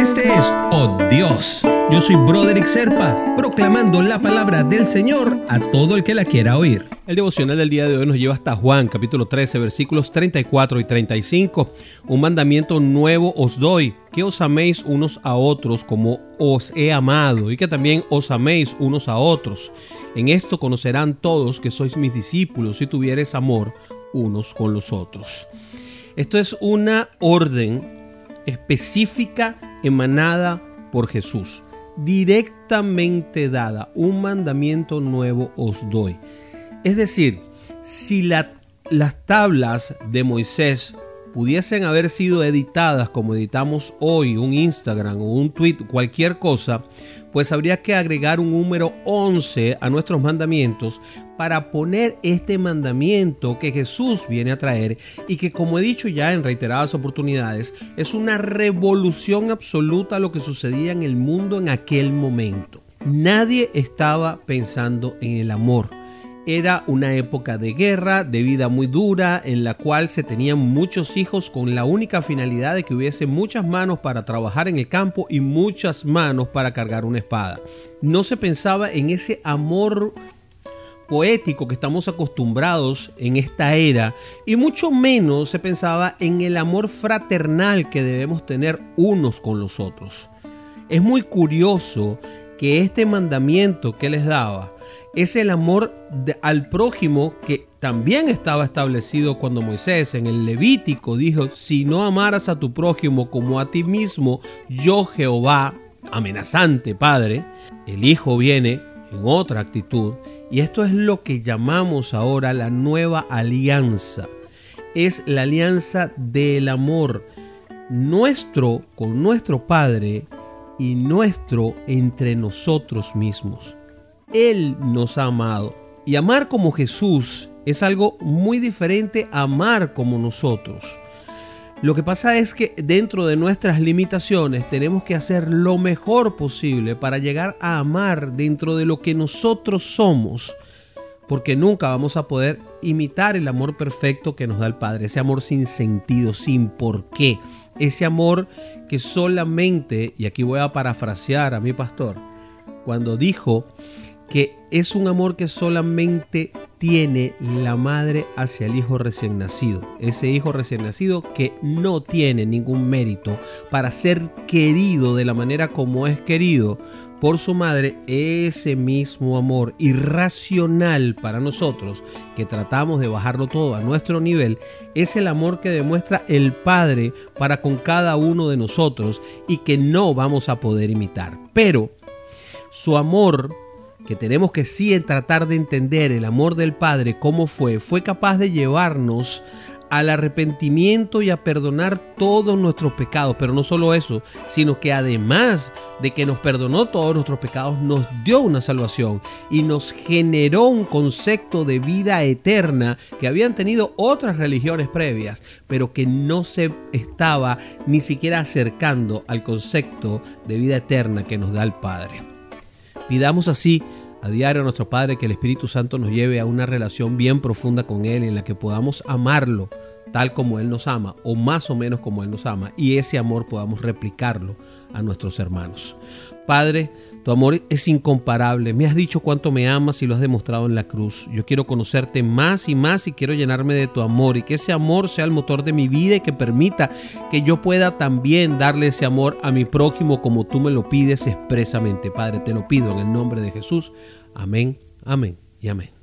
Este es Oh Dios. Yo soy Broderick Serpa, proclamando la palabra del Señor a todo el que la quiera oír. El devocional del día de hoy nos lleva hasta Juan, capítulo 13, versículos 34 y 35. Un mandamiento nuevo os doy, que os améis unos a otros como os he amado, y que también os améis unos a otros. En esto conocerán todos que sois mis discípulos si tuvieres amor unos con los otros. Esto es una orden específica emanada por Jesús, directamente dada, un mandamiento nuevo os doy. Es decir, si las tablas de Moisés pudiesen haber sido editadas como editamos hoy, un Instagram o un tweet, cualquier cosa, pues habría que agregar un número 11 a nuestros mandamientos para poner este mandamiento que Jesús viene a traer y que como he dicho ya en reiteradas oportunidades es una revolución absoluta a lo que sucedía en el mundo en aquel momento. Nadie estaba pensando en el amor era una época de guerra, de vida muy dura, en la cual se tenían muchos hijos con la única finalidad de que hubiese muchas manos para trabajar en el campo y muchas manos para cargar una espada. No se pensaba en ese amor poético que estamos acostumbrados en esta era y mucho menos se pensaba en el amor fraternal que debemos tener unos con los otros. Es muy curioso que este mandamiento que les daba es el amor al prójimo que también estaba establecido cuando Moisés en el Levítico dijo, si no amaras a tu prójimo como a ti mismo, yo Jehová, amenazante Padre, el Hijo viene en otra actitud y esto es lo que llamamos ahora la nueva alianza. Es la alianza del amor nuestro con nuestro Padre y nuestro entre nosotros mismos. Él nos ha amado. Y amar como Jesús es algo muy diferente a amar como nosotros. Lo que pasa es que dentro de nuestras limitaciones tenemos que hacer lo mejor posible para llegar a amar dentro de lo que nosotros somos, porque nunca vamos a poder imitar el amor perfecto que nos da el Padre, ese amor sin sentido, sin por qué, ese amor que solamente, y aquí voy a parafrasear a mi pastor, cuando dijo que es un amor que solamente tiene la madre hacia el hijo recién nacido. Ese hijo recién nacido que no tiene ningún mérito para ser querido de la manera como es querido por su madre, ese mismo amor irracional para nosotros, que tratamos de bajarlo todo a nuestro nivel, es el amor que demuestra el Padre para con cada uno de nosotros y que no vamos a poder imitar. Pero su amor que tenemos que sí tratar de entender el amor del Padre, cómo fue, fue capaz de llevarnos al arrepentimiento y a perdonar todos nuestros pecados. Pero no solo eso, sino que además de que nos perdonó todos nuestros pecados, nos dio una salvación y nos generó un concepto de vida eterna que habían tenido otras religiones previas, pero que no se estaba ni siquiera acercando al concepto de vida eterna que nos da el Padre. Pidamos así a diario a nuestro Padre que el Espíritu Santo nos lleve a una relación bien profunda con Él en la que podamos amarlo tal como Él nos ama o más o menos como Él nos ama y ese amor podamos replicarlo a nuestros hermanos. Padre, tu amor es incomparable. Me has dicho cuánto me amas y lo has demostrado en la cruz. Yo quiero conocerte más y más y quiero llenarme de tu amor y que ese amor sea el motor de mi vida y que permita que yo pueda también darle ese amor a mi prójimo como tú me lo pides expresamente. Padre, te lo pido en el nombre de Jesús. Amén, amén y amén.